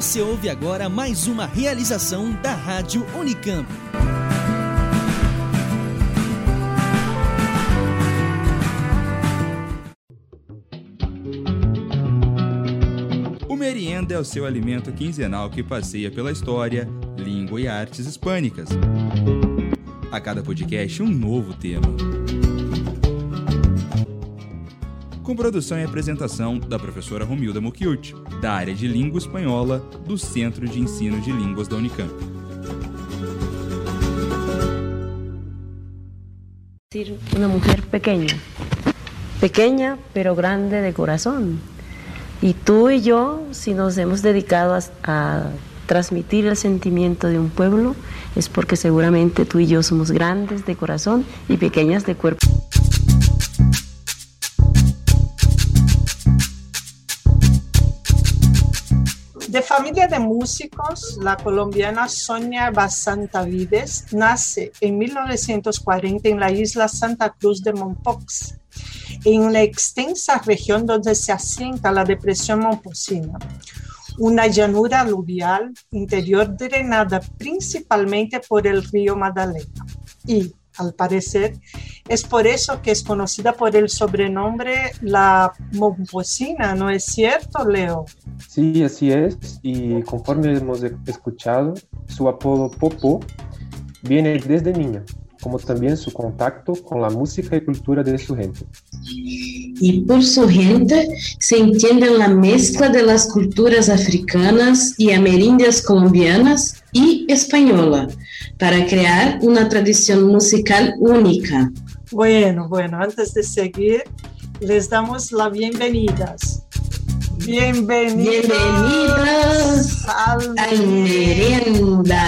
Você ouve agora mais uma realização da Rádio Unicamp. O merienda é o seu alimento quinzenal que passeia pela história, língua e artes hispânicas. A cada podcast, um novo tema. Com produção e apresentação da professora Romilda Mucchiuti, da área de Língua Espanhola do Centro de Ensino de Línguas da Unicamp. Una mujer pequeña, pequeña pero grande de corazón. Y tú y yo, si nos hemos dedicado a, a transmitir el sentimiento de un pueblo, es porque seguramente tú y yo somos grandes de corazón y pequeñas de cuerpo. Familia de músicos, la colombiana Sonia Basantavides nace en 1940 en la isla Santa Cruz de Mompox, en la extensa región donde se asienta la depresión Momposina, una llanura aluvial interior drenada principalmente por el río Magdalena. Y, al parecer, es por eso que es conocida por el sobrenombre la Momposina, ¿no es cierto, Leo? Sí, así es. Y conforme hemos escuchado, su apodo Popo viene desde niña, como también su contacto con la música y cultura de su gente. Y por su gente se entiende la mezcla de las culturas africanas y amerindias colombianas y española para crear una tradición musical única. Bueno, bueno, antes de seguir, les damos las bienvenidas. Bienvenidos, Bienvenidos al al Merienda.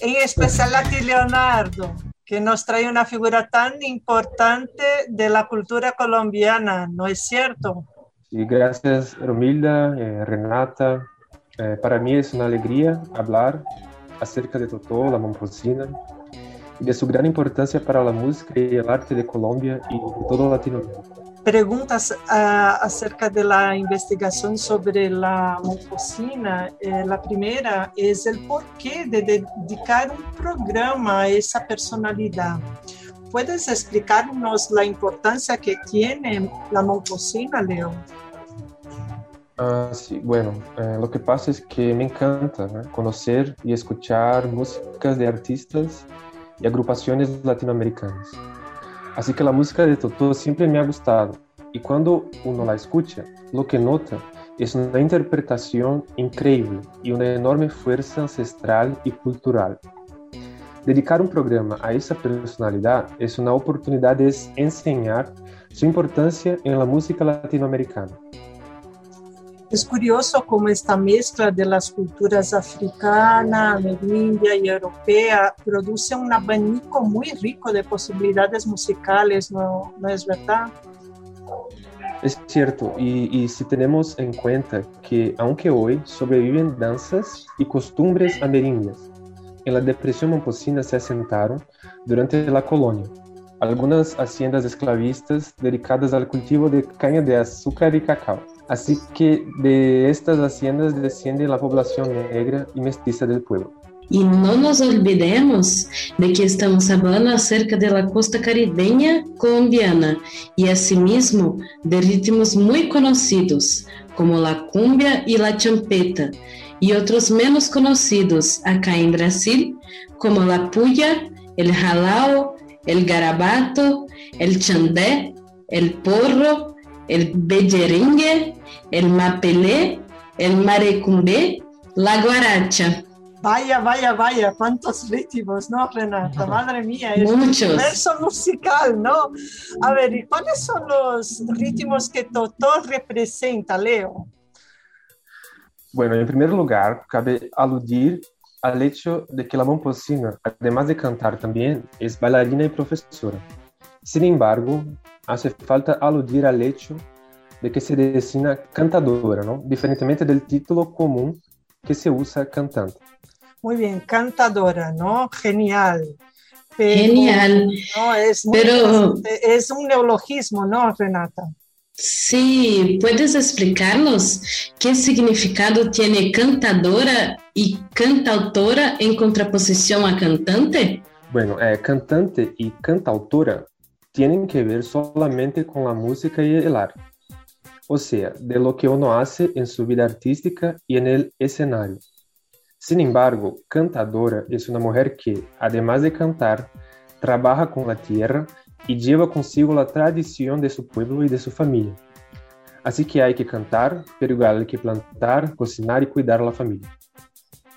En especial a ti, Leonardo, que nos trae una figura tan importante de la cultura colombiana, ¿no es cierto? Y gracias, Romilda, eh, Renata. Eh, para mí es una alegría hablar acerca de Totó, la Momposina, y de su gran importancia para la música y el arte de Colombia y de todo Latinoamérica. Preguntas ah, acerca de la investigación sobre la Momposina. Eh, la primera es el porqué de dedicar un programa a esa personalidad. ¿Puedes explicarnos la importancia que tiene la Momposina, Leo? Ah, sí, bueno, eh, lo que pasa es que me encanta ¿no? conocer y escuchar músicas de artistas y agrupaciones latinoamericanas. Así que la música de Totó siempre me ha gustado y cuando uno la escucha, lo que nota es una interpretación increíble y una enorme fuerza ancestral y cultural. Dedicar un programa a esa personalidad es una oportunidad de enseñar su importancia en la música latinoamericana. Es curioso cómo esta mezcla de las culturas africana, amerindia y europea produce un abanico muy rico de posibilidades musicales, ¿no, ¿No es verdad? Es cierto, y, y, si tenemos en cuenta que aunque hoy sobreviven danzas y costumbres amerindias, en la depresión momposina se asentaron durante la colonia algunas haciendas esclavistas dedicadas al cultivo de caña de azúcar y cacao. Así que de estas haciendas desciende la población negra y mestiza del pueblo. Y no nos olvidemos de que estamos hablando acerca de la costa caribeña colombiana y asimismo de ritmos muy conocidos como la cumbia y la champeta y otros menos conocidos acá en Brasil como la puya, el jalao, el garabato, el chandé, el porro, el belleringue, el mapelé, el marecumbé, la guaracha. Vaya, vaya, vaya, cuántos ritmos, ¿no, Renata? Madre mía, es Muchos. un universo musical, ¿no? A ver, ¿y cuáles son los ritmos que Totó representa, Leo? Bueno, en primer lugar, cabe aludir al hecho de que la momposina, además de cantar también, es bailarina y profesora. Sin embargo, hace falta aludir al hecho de que se designa cantadora, ¿no? Diferentemente del título común que se usa cantante. Muy bien, cantadora, ¿no? Genial. Pero, Genial. No, es, muy Pero- es un neologismo, ¿no, Renata? Sí, ¿puedes explicarnos qué significado tiene cantadora y cantautora en contraposición a cantante? Bueno, eh, cantante y cantautora tienen que ver solamente con la música y el arte, o sea, de lo que uno hace en su vida artística y en el escenario. Sin embargo, cantadora es una mujer que, además de cantar, trabaja con la tierra y lleva consigo la tradición de su pueblo y de su familia. Así que hay que cantar, pero igual hay que plantar, cocinar y cuidar a la familia.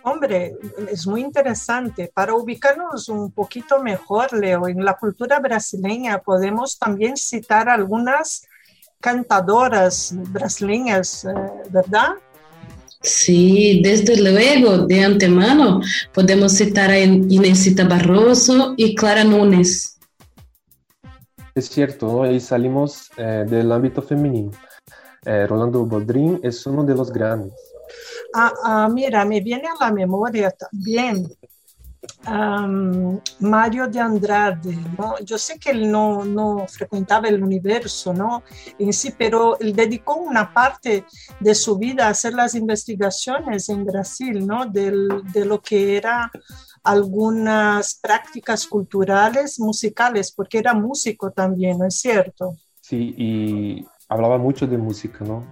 Hombre, es muy interesante. Para ubicarnos un poquito mejor, Leo, en la cultura brasileña podemos también citar algunas cantadoras brasileñas, eh, ¿verdad? Sí, desde luego, de antemano, podemos citar a Inesita Barroso y Clara Nunes. Es cierto, ¿no? y salimos eh, del ámbito femenino. Eh, Rolando Boldrin es uno de los grandes. Ah, ah, mira, me viene a la memoria también Mario de Andrade, ¿no? Yo sé que él no, no, frecuentaba el universo, ¿no? En sí, pero él dedicó una parte de su vida a hacer las investigaciones en Brasil, ¿no? de lo que era algunas prácticas culturales, musicales, porque era músico también, ¿no es cierto? Sí, y hablaba mucho de música, ¿no?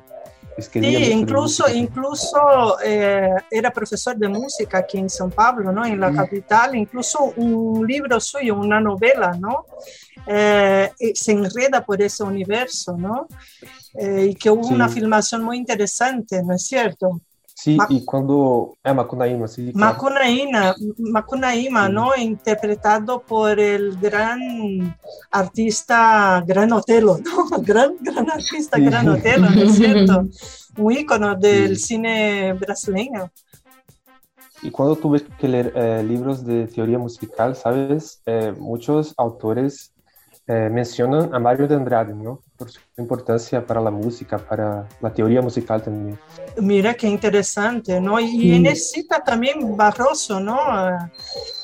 sí, incluso, incluso eh, era profesor de música aquí en São Paulo, ¿no? En la capital, incluso un libro suyo, una novela, ¿no? Eh, se enreda por ese universo, ¿no? Eh, y que hubo una filmación muy interesante, ¿no es cierto? Sí, y cuando... Ah, Macunaíma, sí. Macunaíma, Macunaíma ¿no? Interpretado por el gran artista Gran Otelo, ¿no? Gran, gran artista Gran Otelo, ¿no es cierto? Un ícono del cine brasileño. Y cuando tuve que leer eh, libros de teoría musical, ¿sabes? Eh, muchos autores eh, mencionan a Mario de Andrade, ¿no? Por su importancia para la música, para la teoría musical también. Mira qué interesante, ¿no? Y, y necesita también Barroso, ¿no?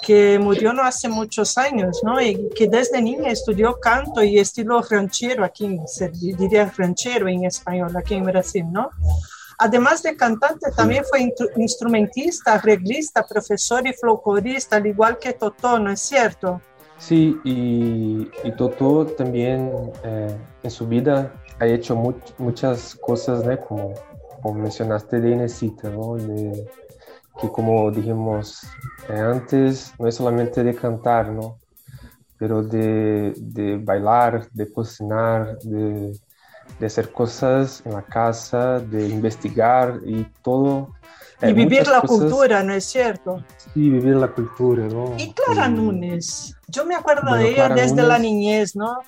Que murió no hace muchos años, ¿no? Y que desde niña estudió canto y estilo ranchero aquí, se diría ranchero en español, aquí en Brasil, ¿no? Además de cantante, también fue instrumentista, arreglista, profesor y folclorista, al igual que Totó, ¿no es cierto? Sí, y, Toto también eh, en su vida ha hecho muchas cosas, ¿no? como, mencionaste de Inesita, ¿no? que como dijimos eh, antes, no es solamente de cantar, ¿no? pero de, de bailar, de cocinar, de, de, hacer cosas en la casa, de investigar y todo. Y vivir la cultura, ¿no es cierto? Sí, vivir la cultura, ¿no? Y Clara Nunes, yo me acuerdo de ella desde la niñez, ¿no?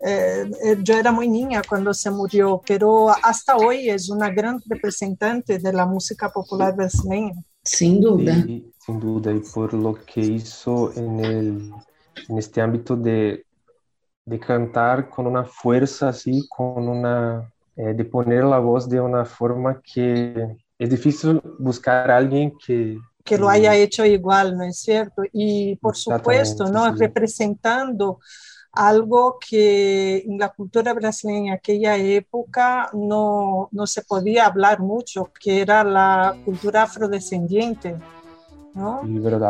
Eh, eh, yo era muy niña cuando se murió, pero hasta hoy es una gran representante de la música popular brasileña. Sin duda. sin duda, y por lo que hizo en, el, en este ámbito de, de cantar con una fuerza así, con una, eh, de poner la voz de una forma que es difícil buscar a alguien que, que lo haya hecho igual, ¿no es cierto? Y por supuesto, ¿no? Representando algo que en la cultura brasileña en aquella época no, no se podía hablar mucho, que era la cultura afrodescendiente. ¿no?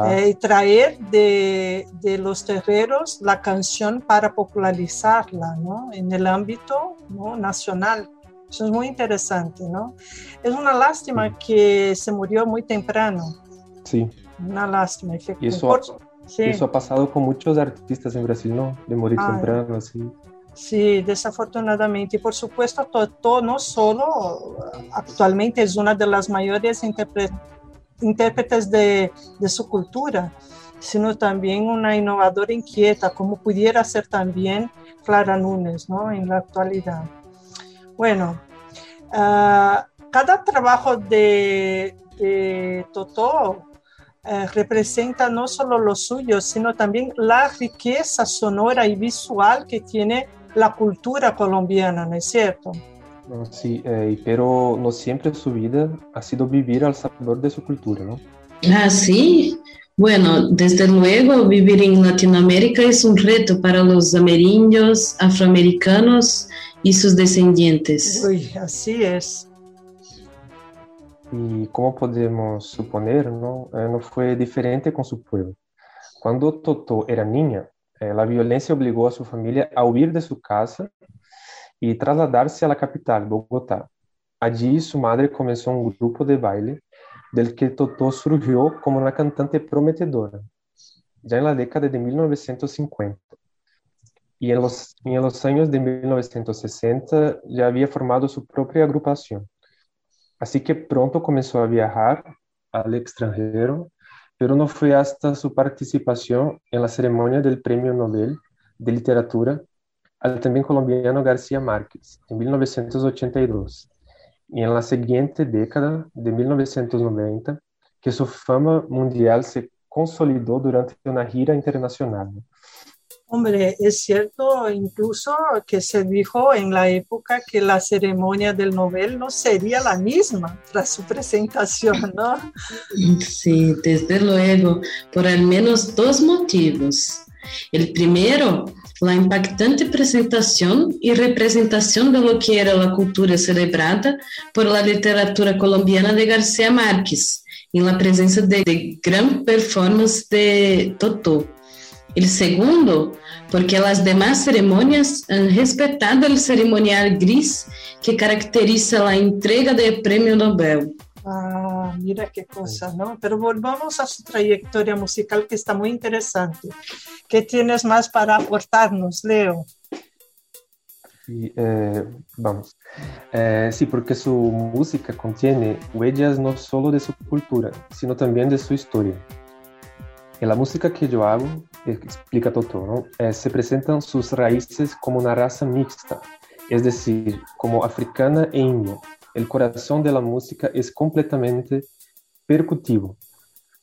Eh, traer de, de, los terreros la canción para popularizarla ¿no? en el ámbito nacional. Eso es muy interesante, ¿no? Es una lástima que se murió muy temprano. Sí. Una lástima. Y eso, eso ha pasado con muchos artistas en Brasil, ¿no? De morir temprano, así. Sí, desafortunadamente. Y por supuesto, Totó no solo actualmente es una de las mayores intérpretes de, de, su cultura, sino también una innovadora inquieta, como pudiera ser también Clara Nunes, ¿no? En la actualidad. Bueno, uh, cada trabajo de, de Totó eh, representa no solo lo suyo, sino también la riqueza sonora y visual que tiene la cultura colombiana, ¿no es cierto? Sí, eh, pero no siempre su vida ha sido vivir al sabor de su cultura, ¿no? Ah, sí. Bueno, desde luego vivir en Latinoamérica es un reto para los amerindios, afroamericanos y sus descendientes. Uy, así es. Y como podemos suponer, ¿no? Eh, no fue diferente con su pueblo. Cuando Totó era niña, eh, la violencia obligó a su familia a huir de su casa y trasladarse a la capital, Bogotá. Allí su madre comenzó un grupo de baile del que Totó surgió como una cantante prometedora, ya en la década de 1950. Y en los, en los años de 1960 ya había formado su propia agrupación. Así que pronto comenzó a viajar al extranjero, pero no fue hasta su participación en la ceremonia del Premio Nobel de Literatura al también colombiano García Márquez, en 1982, y en la siguiente década de 1990, que su fama mundial se consolidó durante una gira internacional. Hombre, es cierto incluso que se dijo en la época que la ceremonia del Nobel no sería la misma tras su presentación, ¿no? Sí, desde luego, por al menos dos motivos. El primero, la impactante presentación y representación de lo que era la cultura celebrada por la literatura colombiana de García Márquez, en la presencia de, de gran performance de Totó. El segundo, porque las demás ceremonias han respetado el ceremonial gris que caracteriza la entrega del premio Nobel. Ah, mira qué cosa, ¿no? Pero volvamos a su trayectoria musical que está muy interesante. ¿Qué tienes más para aportarnos, Leo? Sí, eh, vamos. Eh, sí, porque su música contiene huellas no solo de su cultura, sino también de su historia. En la música que yo hago, explica Totó, ¿no? Eh, se presentan sus raíces como una raza mixta, es decir, como africana e india, el corazón de la música es completamente percutivo.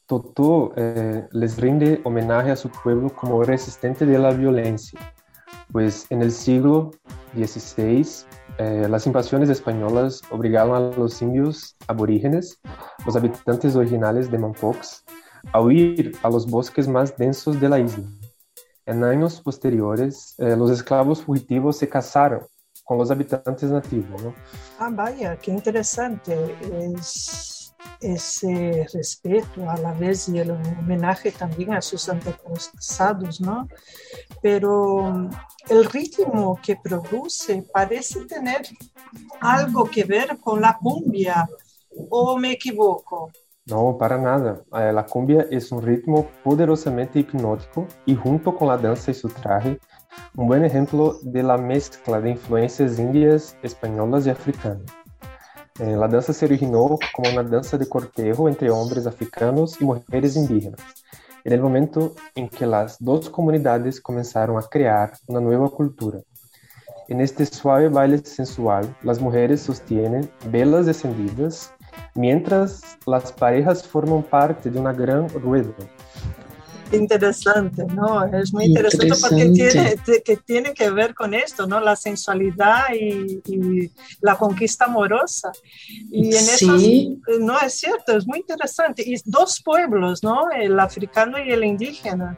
Totó eh, les rinde homenaje a su pueblo como resistente de la violencia, pues en el siglo XVI eh, las invasiones españolas obligaron a los indios aborígenes, los habitantes originales de Mompox, a huir a los bosques más densos de la isla. En años posteriores, eh, los esclavos fugitivos se casaron con los habitantes nativos. ¿no? Ah, vaya, qué interesante es ese respeto a la vez y el homenaje también a sus antepasados, ¿no? Pero mm, el ritmo que produce parece tener algo que ver con la cumbia, ¿o me equivoco? No, para nada. Eh, la cumbia es un ritmo poderosamente hipnótico y junto con la danza y su traje, un buen ejemplo de la mezcla de influencias indias, españolas y africanas. Eh, la danza se originó como una danza de cortejo entre hombres africanos y mujeres indígenas, en el momento en que las dos comunidades comenzaron a crear una nueva cultura. En este suave baile sensual, las mujeres sostienen velas encendidas mientras las parejas forman parte de una gran rueda interesante, ¿no? Es muy interesante, porque tiene que, tiene que ver con esto, ¿no? La sensualidad y, la conquista amorosa. Y en sí. no es cierto, es muy interesante. Y dos pueblos, ¿no? El africano y el indígena.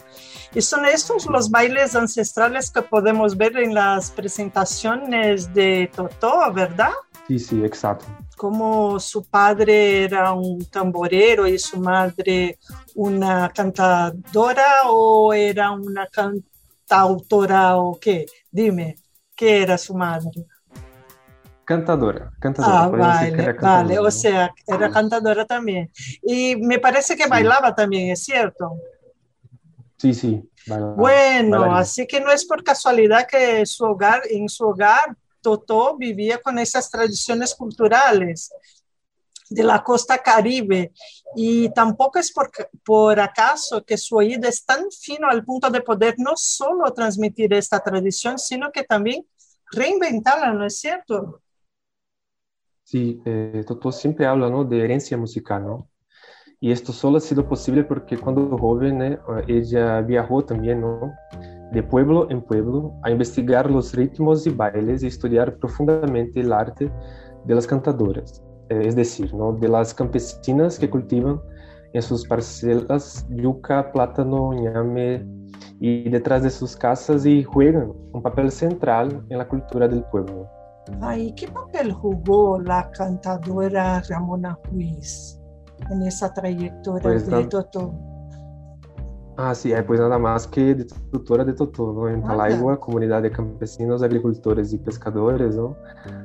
Y son estos los bailes ancestrales que podemos ver en las presentaciones de Totó, ¿verdad? Sí, sí, exacto como su padre era un tamborero y su madre una cantadora o era una cantautora o qué? Dime, ¿qué era su madre? Cantadora, cantadora. Ah, vale, vale, o sea, era cantadora también. Y me parece que bailaba también, ¿es cierto? Sí, sí. bueno, así que no es por casualidad que su hogar, en su hogar Totó vivía con esas tradiciones culturales de la costa caribe y tampoco es por, por acaso que su oído es tan fino al punto de poder no solo transmitir esta tradición, sino que también reinventarla, ¿no es cierto? Sí, eh, Totó siempre habla ¿no? de herencia musical, ¿no? Y esto solo ha sido posible porque cuando joven eh, ella viajó también, ¿no? De pueblo en pueblo a investigar los ritmos y bailes y estudiar profundamente el arte de las cantadoras, eh, es decir, ¿no? de las campesinas que cultivan en sus parcelas yuca, plátano, ñame y detrás de sus casas y juegan un papel central en la cultura del pueblo. Ay, ¿qué papel jugó la cantadora Ramona Ruiz en esa trayectoria Pues, de Totó? Ah, sí, eh, pues nada más que de tutora de Totó, Vaya. Talaigua, comunidad de campesinos, agricultores y pescadores, ¿no?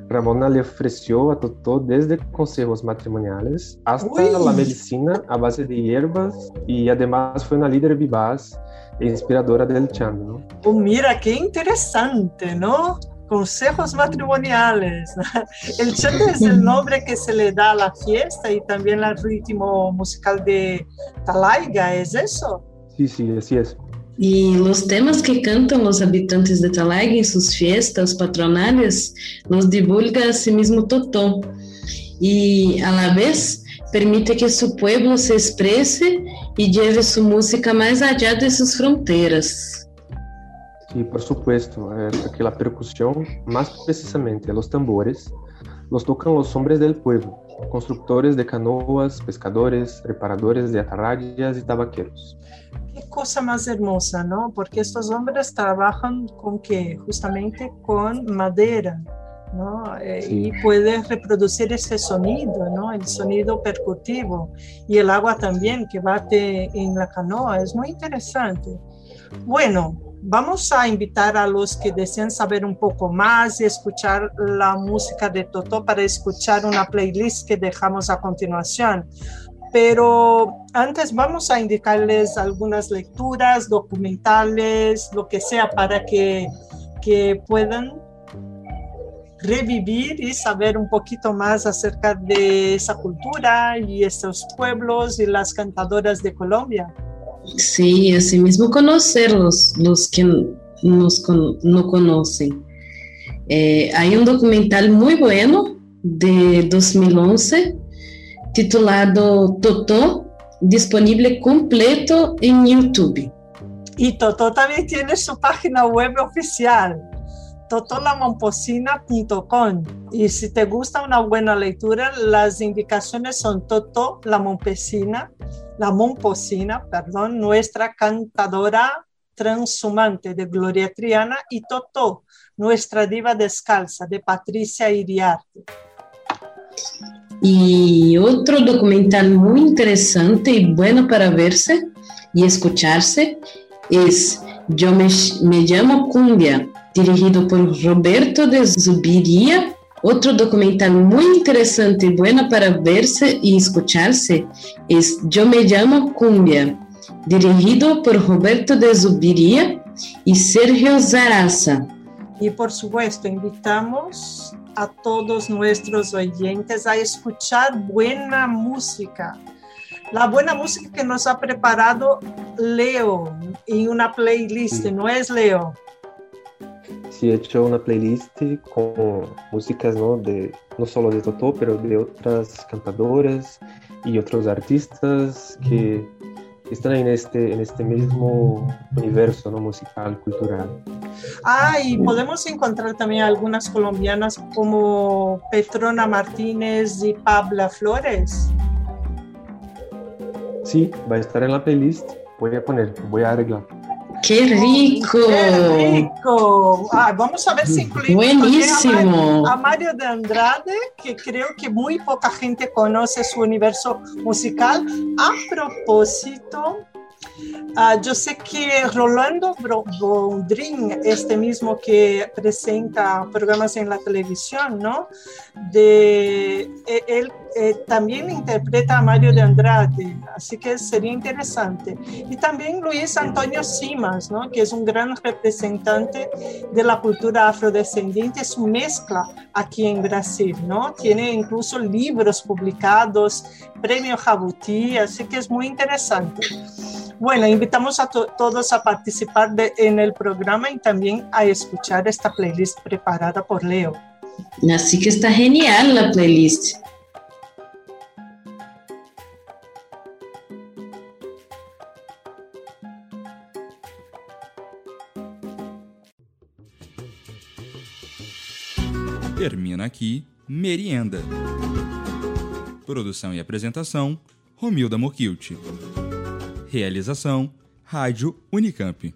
Ramona le ofreció a Totó desde consejos matrimoniales hasta Uy. la medicina a base de hierbas y además fue una líder vivaz e inspiradora del chant, ¿no? Oh, mira, qué interesante, ¿no? Consejos matrimoniales. El chante es el nombre que se le da a la fiesta y también al ritmo musical de Talaiga, ¿es eso? Sí, sí, así es. Y los temas que cantan los habitantes de Talaiga en sus fiestas patronales los divulga a sí mismo Totó y a la vez permite que su pueblo se exprese y lleve su música más allá de sus fronteras. Sí, por supuesto, eh, porque la percusión, más precisamente los tambores, los tocan los hombres del pueblo, constructores de canoas, pescadores, reparadores de atarrayas y tabaqueros. Qué cosa más hermosa, ¿no? Porque estos hombres trabajan con qué? Justamente con madera, ¿no? Eh, Sí. Y pueden reproducir ese sonido, ¿no? El sonido percutivo y el agua también que bate en la canoa. Es muy interesante. Bueno, vamos a invitar a los que desean saber un poco más y escuchar la música de Totó para escuchar una playlist que dejamos a continuación. Pero antes vamos a indicarles algunas lecturas, documentales, lo que sea, para que, que puedan revivir y saber un poquito más acerca de esa cultura y estos pueblos y las cantadoras de Colombia. Sí, asimismo conocerlos, los que nos no conocen. Eh, hay un documental muy bueno de 2011 titulado Totó, disponible completo en YouTube. Y Totó también tiene su página web oficial, totolamomposina.com. Y si te gusta una buena lectura, las indicaciones son Totó la Mompesina, la Momposina, perdón, nuestra cantadora transhumante de Gloria Triana, y Totó, nuestra diva descalza de Patricia Iriarte. Y otro documental muy interesante y bueno para verse y escucharse es Yo me, me llamo Cumbia, dirigido por Roberto de Zubiría. Otro documental muy interesante y bueno para verse y escucharse es Yo me llamo Cumbia, dirigido por Roberto de Zubiría y Sergio Zaraza. Y por supuesto, invitamos a todos nuestros oyentes a escuchar buena música. La buena música que nos ha preparado Leo en una playlist. ¿no es Leo? Sí, he hecho una playlist con músicas, ¿no? De, no solo de Totó, pero de otras cantadoras y otros artistas que están en este, en este mismo universo, ¿no? Musical, cultural. Ah, y podemos encontrar también algunas colombianas como Petrona Martínez y Pabla Flores. Sí, va a estar en la playlist. Voy a poner, voy a arreglar. ¡Qué rico! ¡Qué rico! Ah, vamos a ver si incluimos Buenísimo. a Mario de Andrade, que creo que muy poca gente conoce su universo musical. A propósito, ah, yo sé que Rolando Bondrin, este mismo que presenta programas en la televisión, ¿no? Eh, él eh, también interpreta a Mario de Andrade, así que sería interesante. Y también Luis Antonio Simas, ¿no? Que es un gran representante de la cultura afrodescendiente, su mezcla aquí en Brasil, ¿no? Tiene incluso libros publicados, premio Jabuti, así que es muy interesante. Bueno, invitamos a to- todos a participar de- en el programa y también a escuchar esta playlist preparada por Leo. Así que está genial la playlist. Termina aqui Merienda. Produção e apresentação: Romilda Mokilt. Realização: Rádio Unicamp.